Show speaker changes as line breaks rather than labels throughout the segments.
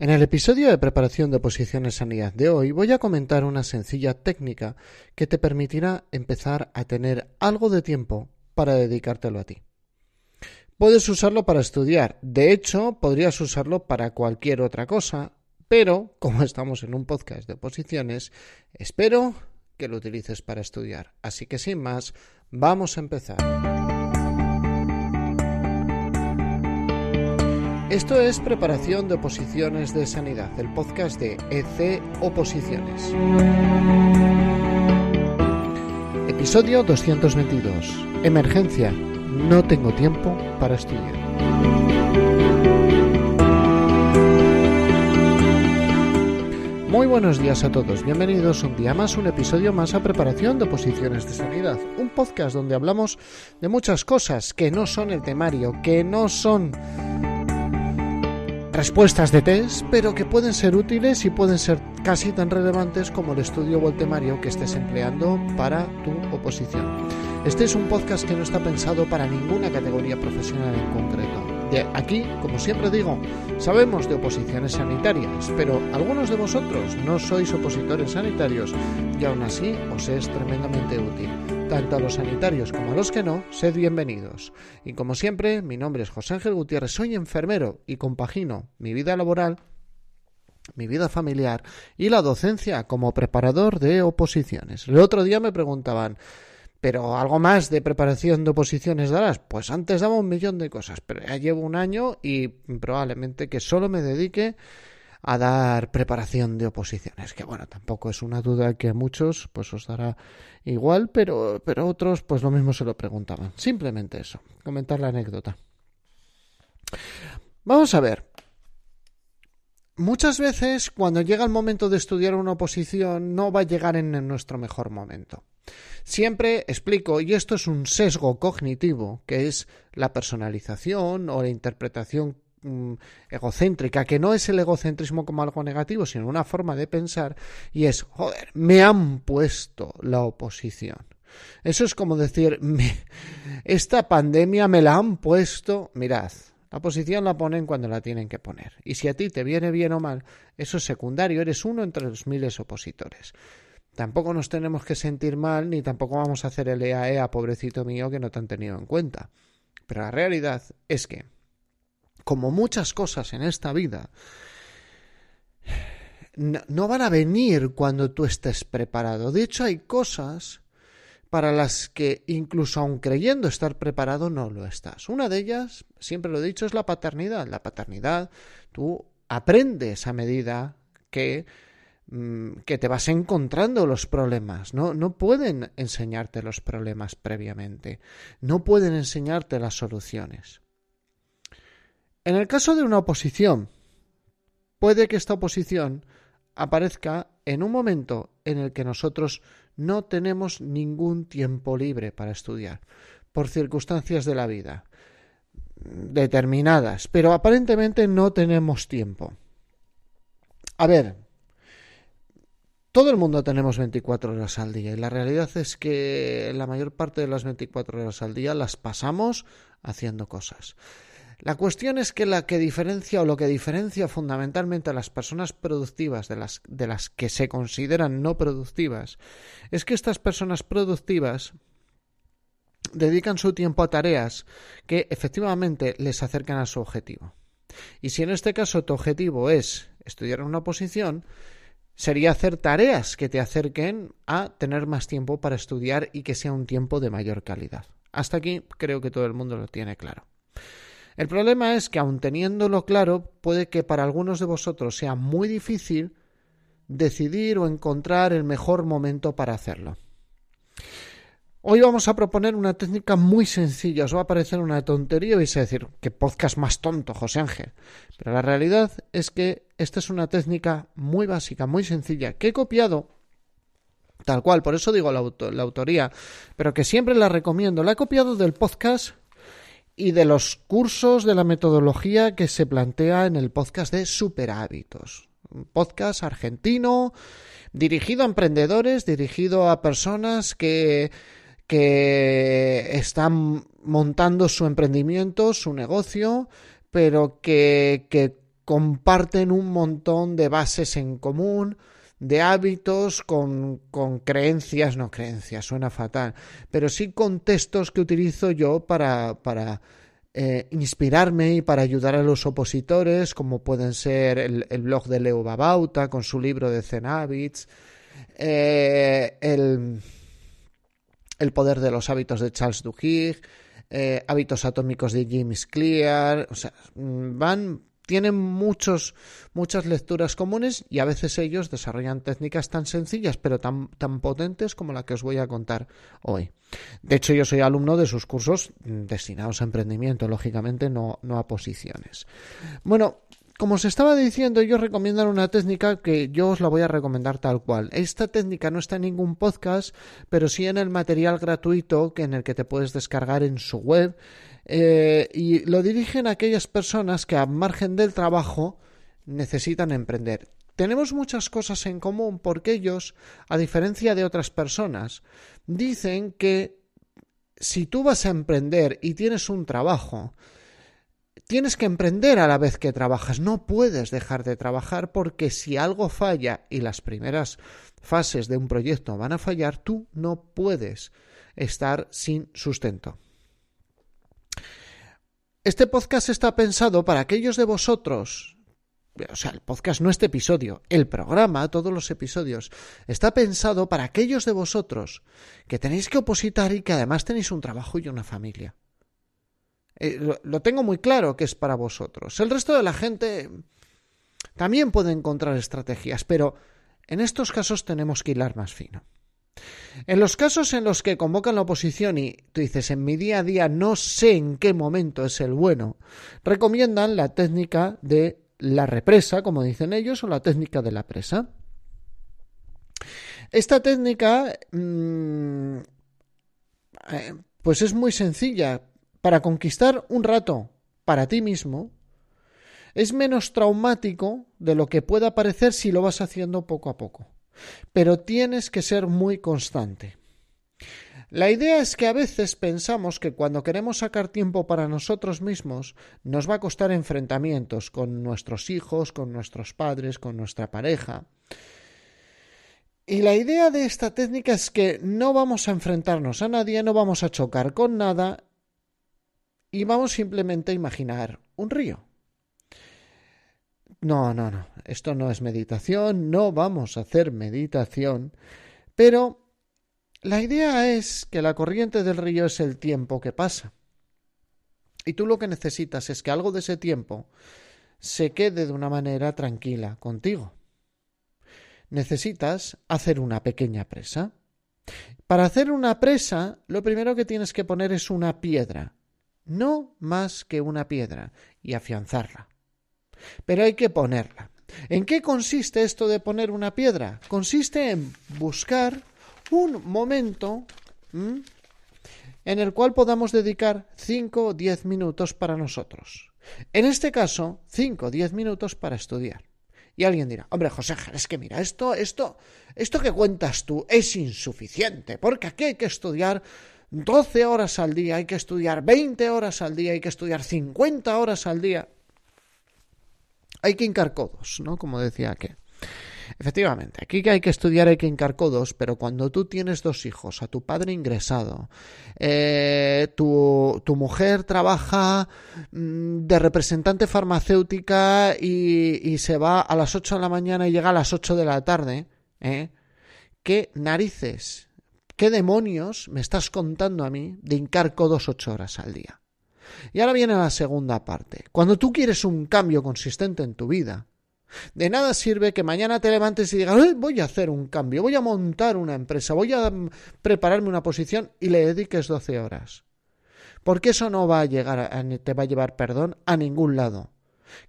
En el episodio de preparación de oposiciones sanidad de hoy voy a comentar una sencilla técnica que te permitirá empezar a tener algo de tiempo para dedicártelo a ti. Puedes usarlo para estudiar, de hecho podrías usarlo para cualquier otra cosa, pero como estamos en un podcast de oposiciones, espero que lo utilices para estudiar. Así que sin más, vamos a empezar. Esto es Preparación de Oposiciones de Sanidad, el podcast de EC Oposiciones. Episodio 222. Emergencia. No tengo tiempo para estudiar. Muy buenos días a todos, bienvenidos un día más, un episodio más a Preparación de Oposiciones de Sanidad, un podcast donde hablamos de muchas cosas que no son el temario, que no son respuestas de test, pero que pueden ser útiles y pueden ser casi tan relevantes como el estudio o el temario que estés empleando para tu oposición. Este es un podcast que no está pensado para ninguna categoría profesional en concreto. Aquí, como siempre digo, sabemos de oposiciones sanitarias, pero algunos de vosotros no sois opositores sanitarios y aún así os es tremendamente útil. Tanto a los sanitarios como a los que no, sed bienvenidos. Y como siempre, mi nombre es José Ángel Gutiérrez, soy enfermero y compagino mi vida laboral, mi vida familiar y la docencia como preparador de oposiciones. El otro día me preguntaban, pero algo más de preparación de oposiciones darás. Pues antes daba un millón de cosas, pero ya llevo un año y probablemente que solo me dedique a dar preparación de oposiciones, que bueno, tampoco es una duda que a muchos pues os dará igual, pero, pero otros pues lo mismo se lo preguntaban. Simplemente eso, comentar la anécdota. Vamos a ver. Muchas veces cuando llega el momento de estudiar una oposición no va a llegar en nuestro mejor momento. Siempre explico, y esto es un sesgo cognitivo, que es la personalización o la interpretación Mm, egocéntrica, que no es el egocentrismo como algo negativo, sino una forma de pensar, y es, joder, me han puesto la oposición. Eso es como decir, esta pandemia me la han puesto, mirad, la oposición la ponen cuando la tienen que poner. Y si a ti te viene bien o mal, eso es secundario, eres uno entre los miles opositores. Tampoco nos tenemos que sentir mal, ni tampoco vamos a hacer el EAEA, pobrecito mío, que no te han tenido en cuenta. Pero la realidad es que como muchas cosas en esta vida, no, van a venir cuando tú estés preparado. De hecho, hay cosas para las que incluso aun creyendo estar preparado no lo estás. Una de ellas, siempre lo he dicho, es la paternidad. La paternidad, tú aprendes a medida que, mm, que te vas encontrando los problemas. ¿no? no pueden enseñarte los problemas previamente. No pueden enseñarte las soluciones. En el caso de una oposición, puede que esta oposición aparezca en un momento en el que nosotros no tenemos ningún tiempo libre para estudiar, por circunstancias de la vida determinadas, pero aparentemente no tenemos tiempo. A ver, todo el mundo tenemos 24 horas al día y la realidad es que la mayor parte de las 24 horas al día las pasamos haciendo cosas. La cuestión es que la que diferencia o lo que diferencia fundamentalmente a las personas productivas de las, de las que se consideran no productivas es que estas personas productivas dedican su tiempo a tareas que efectivamente les acercan a su objetivo. Y si en este caso tu objetivo es estudiar una posición, sería hacer tareas que te acerquen a tener más tiempo para estudiar y que sea un tiempo de mayor calidad. Hasta aquí creo que todo el mundo lo tiene claro. El problema es que, aun teniéndolo claro, puede que para algunos de vosotros sea muy difícil decidir o encontrar el mejor momento para hacerlo. Hoy vamos a proponer una técnica muy sencilla. Os va a parecer una tontería y vais a decir, qué podcast más tonto, José Ángel. Pero la realidad es que esta es una técnica muy básica, muy sencilla, que he copiado tal cual, por eso digo la, la autoría, pero que siempre la recomiendo. La he copiado del podcast y de los cursos de la metodología que se plantea en el podcast de Superhábitos. Un podcast argentino dirigido a emprendedores, dirigido a personas que, que están montando su emprendimiento, su negocio, pero que, que comparten un montón de bases en común, de hábitos con, con, creencias, no creencias, suena fatal, pero sí contextos que utilizo yo para, para eh, inspirarme y para ayudar a los opositores, como pueden ser el, blog de Leo Babauta con su libro de Zen Habits, eh, el, el, poder de los hábitos de Charles Duhigg, eh, hábitos atómicos de James Clear, o sea, van tienen muchos, muchas lecturas comunes y a veces ellos desarrollan técnicas tan sencillas pero tan, tan potentes como la que os voy a contar hoy. De hecho, yo soy alumno de sus cursos destinados a emprendimiento, lógicamente no, no a posiciones. Bueno, como os estaba diciendo, ellos recomiendan una técnica que yo os la voy a recomendar tal cual. Esta técnica no está en ningún podcast, pero sí en el material gratuito que en el que te puedes descargar en su web eh, y lo dirigen a aquellas personas que a margen del trabajo necesitan emprender. Tenemos muchas cosas en común porque ellos, a diferencia de otras personas, dicen que si tú vas a emprender y tienes un trabajo, tienes que emprender a la vez que trabajas. No puedes dejar de trabajar porque si algo falla y las primeras fases de un proyecto van a fallar, tú no puedes estar sin sustento. Este podcast está pensado para aquellos de vosotros, o sea, el podcast no este episodio, el programa, todos los episodios, está pensado para aquellos de vosotros que tenéis que opositar y que además tenéis un trabajo y una familia. Eh, lo, tengo muy claro que es para vosotros. El resto de la gente también puede encontrar estrategias, pero en estos casos tenemos que hilar más fino. En los casos en los que convocan la oposición y tú dices en mi día a día no sé en qué momento es el bueno, recomiendan la técnica de la represa, como dicen ellos, o la técnica de la presa. Esta técnica mm, eh, pues es muy sencilla. Para conquistar un rato para ti mismo, es menos traumático de lo que pueda parecer si lo vas haciendo poco a poco pero tienes que ser muy constante. La idea es que a veces pensamos que cuando queremos sacar tiempo para nosotros mismos nos va a costar enfrentamientos con nuestros hijos, con nuestros padres, con nuestra pareja. Y la idea de esta técnica es que no vamos a enfrentarnos a nadie, no vamos a chocar con nada y vamos simplemente a imaginar un río. No, no, no, esto no es meditación, no vamos a hacer meditación, pero la idea es que la corriente del río es el tiempo que pasa. Y tú lo que necesitas es que algo de ese tiempo se quede de una manera tranquila contigo. Necesitas hacer una pequeña presa. Para hacer una presa, lo primero que tienes que poner es una piedra, no más que una piedra, y afianzarla pero hay que ponerla. ¿En qué consiste esto de poner una piedra? Consiste en buscar un momento en el cual podamos dedicar 5 o 10 minutos para nosotros. En este caso, 5 o 10 minutos para estudiar. Y alguien dirá, hombre, José, es que mira, esto, esto, esto que cuentas tú es insuficiente, porque aquí hay que estudiar 12 horas al día, hay que estudiar 20 horas al día, hay que estudiar 50 horas al día hay que hincar codos, ¿no? Como decía que. Efectivamente, aquí que hay que estudiar hay que hincar codos, pero cuando tú tienes dos hijos, a tu padre ingresado, eh, tu, tu, mujer trabaja mm, de representante farmacéutica y, y, se va a las 8 de la mañana y llega a las 8 de la tarde, ¿eh? ¿Qué narices, qué demonios me estás contando a mí de hincar codos ocho horas al día? Y ahora viene la segunda parte. Cuando tú quieres un cambio consistente en tu vida, de nada sirve que mañana te levantes y digas, voy a hacer un cambio, voy a montar una empresa, voy a prepararme una posición y le dediques 12 horas. Porque eso no va a llegar, a, te va a llevar, perdón, a ningún lado.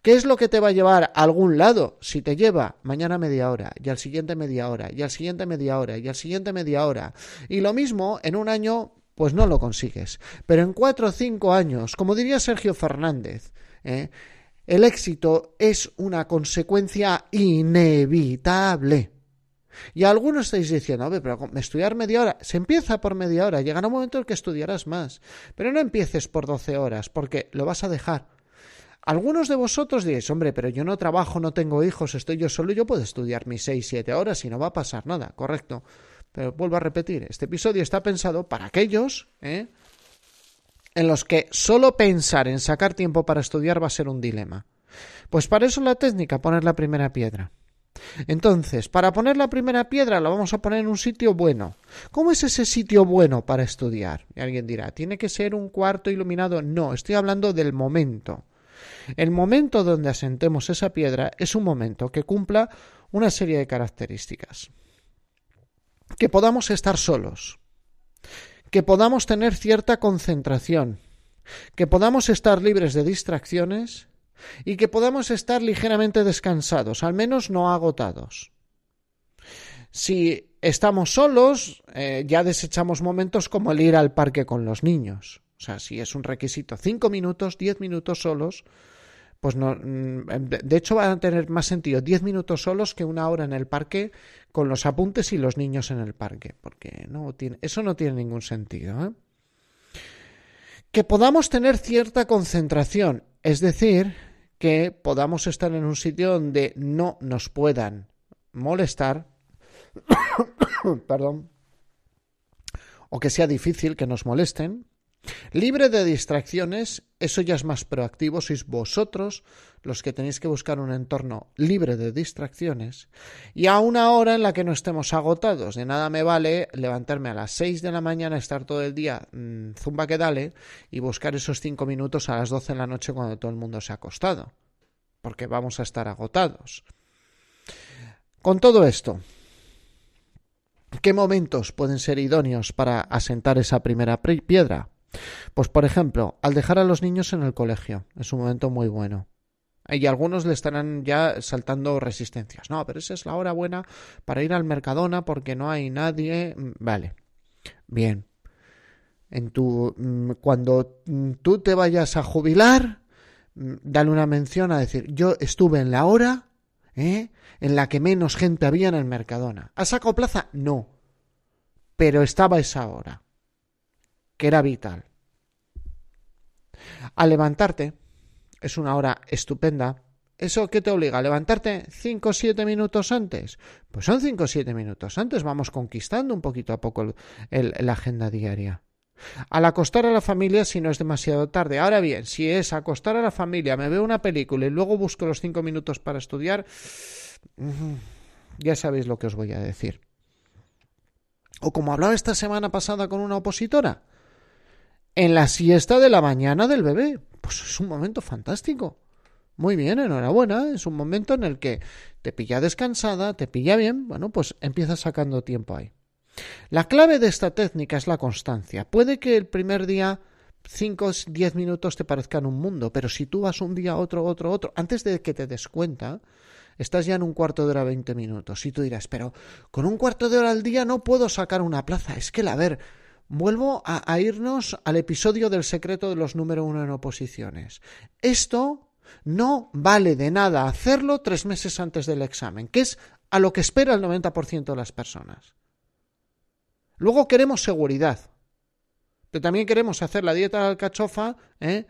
¿Qué es lo que te va a llevar a algún lado? Si te lleva mañana media hora, y al siguiente media hora, y al siguiente media hora, y al siguiente media hora. Y lo mismo en un año pues no lo consigues. Pero en cuatro o cinco años, como diría Sergio Fernández, ¿eh? el éxito es una consecuencia inevitable. Y algunos estáis diciendo, ver, pero estudiar media hora, se empieza por media hora, llegará un momento en que estudiarás más, pero no empieces por doce horas, porque lo vas a dejar. Algunos de vosotros diréis, hombre, pero yo no trabajo, no tengo hijos, estoy yo solo, yo puedo estudiar mis seis, siete horas y no va a pasar nada, correcto. Pero vuelvo a repetir, este episodio está pensado para aquellos ¿eh? en los que solo pensar en sacar tiempo para estudiar va a ser un dilema. Pues para eso la técnica, poner la primera piedra. Entonces, para poner la primera piedra la vamos a poner en un sitio bueno. ¿Cómo es ese sitio bueno para estudiar? Y alguien dirá, ¿tiene que ser un cuarto iluminado? No, estoy hablando del momento. El momento donde asentemos esa piedra es un momento que cumpla una serie de características. Que podamos estar solos, que podamos tener cierta concentración, que podamos estar libres de distracciones y que podamos estar ligeramente descansados, al menos no agotados. Si estamos solos, eh, ya desechamos momentos como el ir al parque con los niños. O sea, si es un requisito cinco minutos, diez minutos solos, pues no. Mm, de hecho, van a tener más sentido diez minutos solos que una hora en el parque con los apuntes y los niños en el parque, porque eso no tiene ningún sentido. ¿eh? Que podamos tener cierta concentración, es decir, que podamos estar en un sitio donde no nos puedan molestar, perdón, o que sea difícil que nos molesten, Libre de distracciones, eso ya es más proactivo, sois vosotros los que tenéis que buscar un entorno libre de distracciones y a una hora en la que no estemos agotados. De nada me vale levantarme a las 6 de la mañana, estar todo el día mm, zumba que dale y buscar esos 5 minutos a las 12 de la noche cuando todo el mundo se ha acostado, porque vamos a estar agotados. Con todo esto, ¿qué momentos pueden ser idóneos para asentar esa primera piedra? Pues por ejemplo, al dejar a los niños en el colegio, es un momento muy bueno. Y algunos le estarán ya saltando resistencias. No, pero esa es la hora buena para ir al Mercadona porque no hay nadie. Mm, vale. Bien. En tu mm, cuando mm, tú te vayas a jubilar, dale una mención a decir, yo estuve en la hora ¿eh? en la que menos gente había en el Mercadona. ¿Has sacado plaza? No. Pero estaba esa hora que era vital. Al levantarte, es una hora estupenda. ¿Eso qué te obliga? ¿A levantarte 5 o 7 minutos antes? Pues son 5 o 7 minutos antes. Vamos conquistando un poquito a poco la agenda diaria. Al acostar a la familia si no es demasiado tarde. Ahora bien, si es acostar a la familia, me veo una película y luego busco los 5 minutos para estudiar, ya sabéis lo que os voy a decir. O como hablaba esta semana pasada con una opositora, en la siesta de la mañana del bebé. Pues es un momento fantástico. Muy bien, enhorabuena. Es un momento en el que te pilla descansada, te pilla bien. Bueno, pues empiezas sacando tiempo ahí. La clave de esta técnica es la constancia. Puede que el primer día 5 o 10 minutos te parezcan un mundo, pero si tú vas un día, otro, otro, otro, antes de que te des cuenta, estás ya en un cuarto de hora 20 minutos. Y tú dirás, pero con un cuarto de hora al día no puedo sacar una plaza. Es que, a ver, vuelvo a, irnos al episodio del secreto de los número uno en oposiciones. Esto no vale de nada hacerlo tres meses antes del examen, que es a lo que espera el 90% de las personas. Luego queremos seguridad, pero también queremos hacer la dieta de alcachofa ¿eh?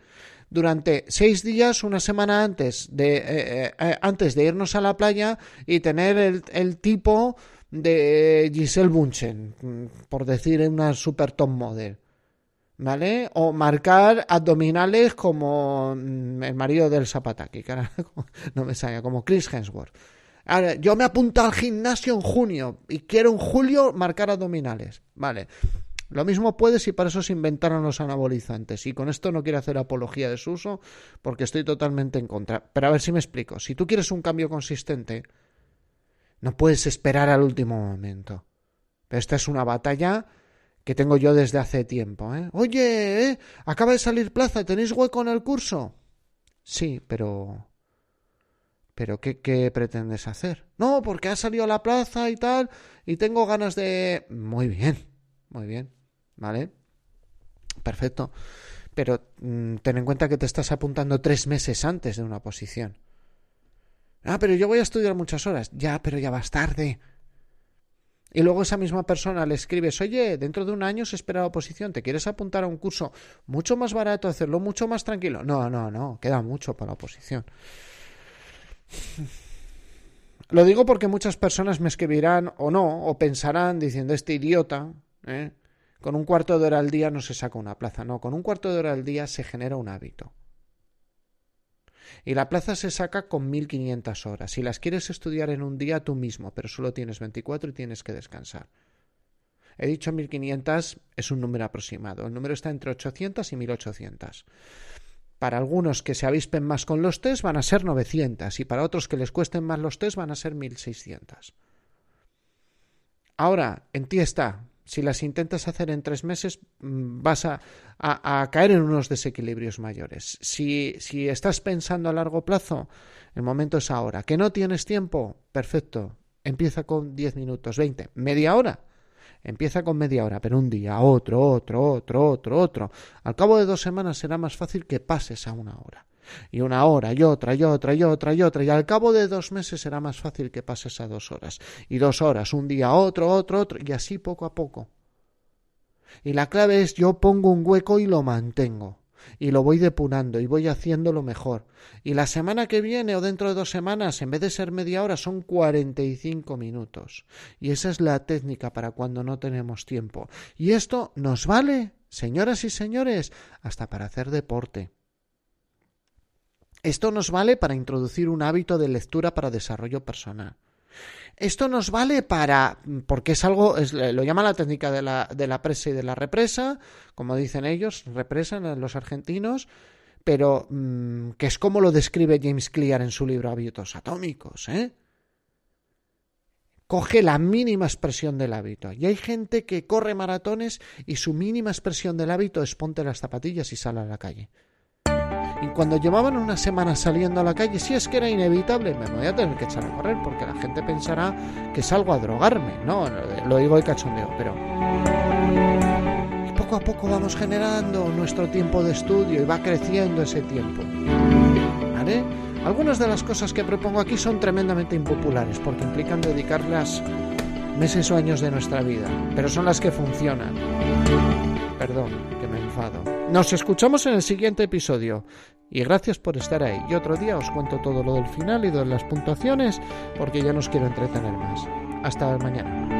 durante seis días, una semana antes de, eh, eh, antes de irnos a la playa y tener el tipo de Giselle Bunchen, por decir una super top model. ¿Vale? O marcar abdominales como mm, el marido del Zapataki, que no me sale, como Chris Hemsworth. Ahora, yo me apunto al gimnasio en junio y quiero en julio marcar abdominales. Vale. Lo mismo puede si para eso se inventaron los anabolizantes. Y con esto no quiero hacer apología de su uso porque estoy totalmente en contra. Pero a ver si me explico. Si tú quieres un cambio consistente, no puedes esperar al último momento. Pero esta es una batalla que tengo yo desde hace tiempo. ¿eh? Oye, ¿eh? acaba de salir plaza, ¿tenéis hueco en el curso? Sí, pero... ¿Pero qué, qué pretendes hacer? No, porque ha salido a la plaza y tal, y tengo ganas de... Muy bien, muy bien, ¿vale? Perfecto. Pero mm, ten en cuenta que te estás apuntando tres meses antes de una posición. Ah, pero yo voy a estudiar muchas horas. Ya, pero ya vas tarde. y luego esa misma persona le escribes, oye, dentro de un año se espera la oposición, ¿te quieres apuntar a un curso mucho más barato, hacerlo mucho más tranquilo? No, no, no, queda mucho para la oposición. Lo digo porque muchas personas me escribirán o no, o pensarán diciendo, este idiota, ¿eh? con un cuarto de hora al día no se saca una plaza. No, con un cuarto de hora al día se genera un hábito. Y la plaza se saca con 1500 horas. Si las quieres estudiar en un día tú mismo, pero solo tienes 24 y tienes que descansar. He dicho 1500 es un número aproximado. El número está entre 800 y 1800. Para algunos que se avispen más con los test van a ser 900 y para otros que les cuesten más los test van a ser 1600. Ahora, en ti está. Si las intentas hacer en tres meses, mm, vas a, caer en unos desequilibrios mayores. Si, si estás pensando a largo plazo, el momento es ahora. ¿Que no tienes tiempo? Perfecto. Empieza con 10 minutos, 20, media hora. Empieza con media hora, pero un día, otro, otro, otro, otro, otro. Al cabo de dos semanas será más fácil que pases a una hora. Y una hora, y otra, y otra, y otra, y otra. Y al cabo de dos meses será más fácil que pases a dos horas. Y dos horas, un día, otro, otro, otro. Y así poco a poco. Y la clave es yo pongo un hueco y lo mantengo y lo voy depurando y voy haciéndolo mejor. Y la semana que viene o dentro de dos semanas, en vez de ser media hora, son cuarenta y cinco minutos. Y esa es la técnica para cuando no tenemos tiempo. Y esto nos vale, señoras y señores, hasta para hacer deporte. Esto nos vale para introducir un hábito de lectura para desarrollo personal. Esto nos vale para, porque es algo, lo llama la técnica de la, presa y de la represa, como dicen ellos, represan los argentinos, pero mm, que es como lo describe James Clear en su libro Hábitos Atómicos, ¿eh? Coge la mínima expresión del hábito. Y hay gente que corre maratones y su mínima expresión del hábito es ponte las zapatillas y sale a la calle. Y cuando llevaban una semana saliendo a la calle, si es que era inevitable, me voy a tener que echar a correr porque la gente pensará que salgo a drogarme. No, lo digo de cachondeo, pero poco a poco vamos generando nuestro tiempo de estudio y va creciendo ese tiempo. ¿Vale? Algunas de las cosas que propongo aquí son tremendamente impopulares porque implican dedicarlas meses o años de nuestra vida, pero son las que funcionan. Perdón, que me enfado. Nos escuchamos en el siguiente episodio y gracias por estar ahí. Y otro día os cuento todo lo del final y de las puntuaciones porque ya nos quiero entretener más. Hasta mañana.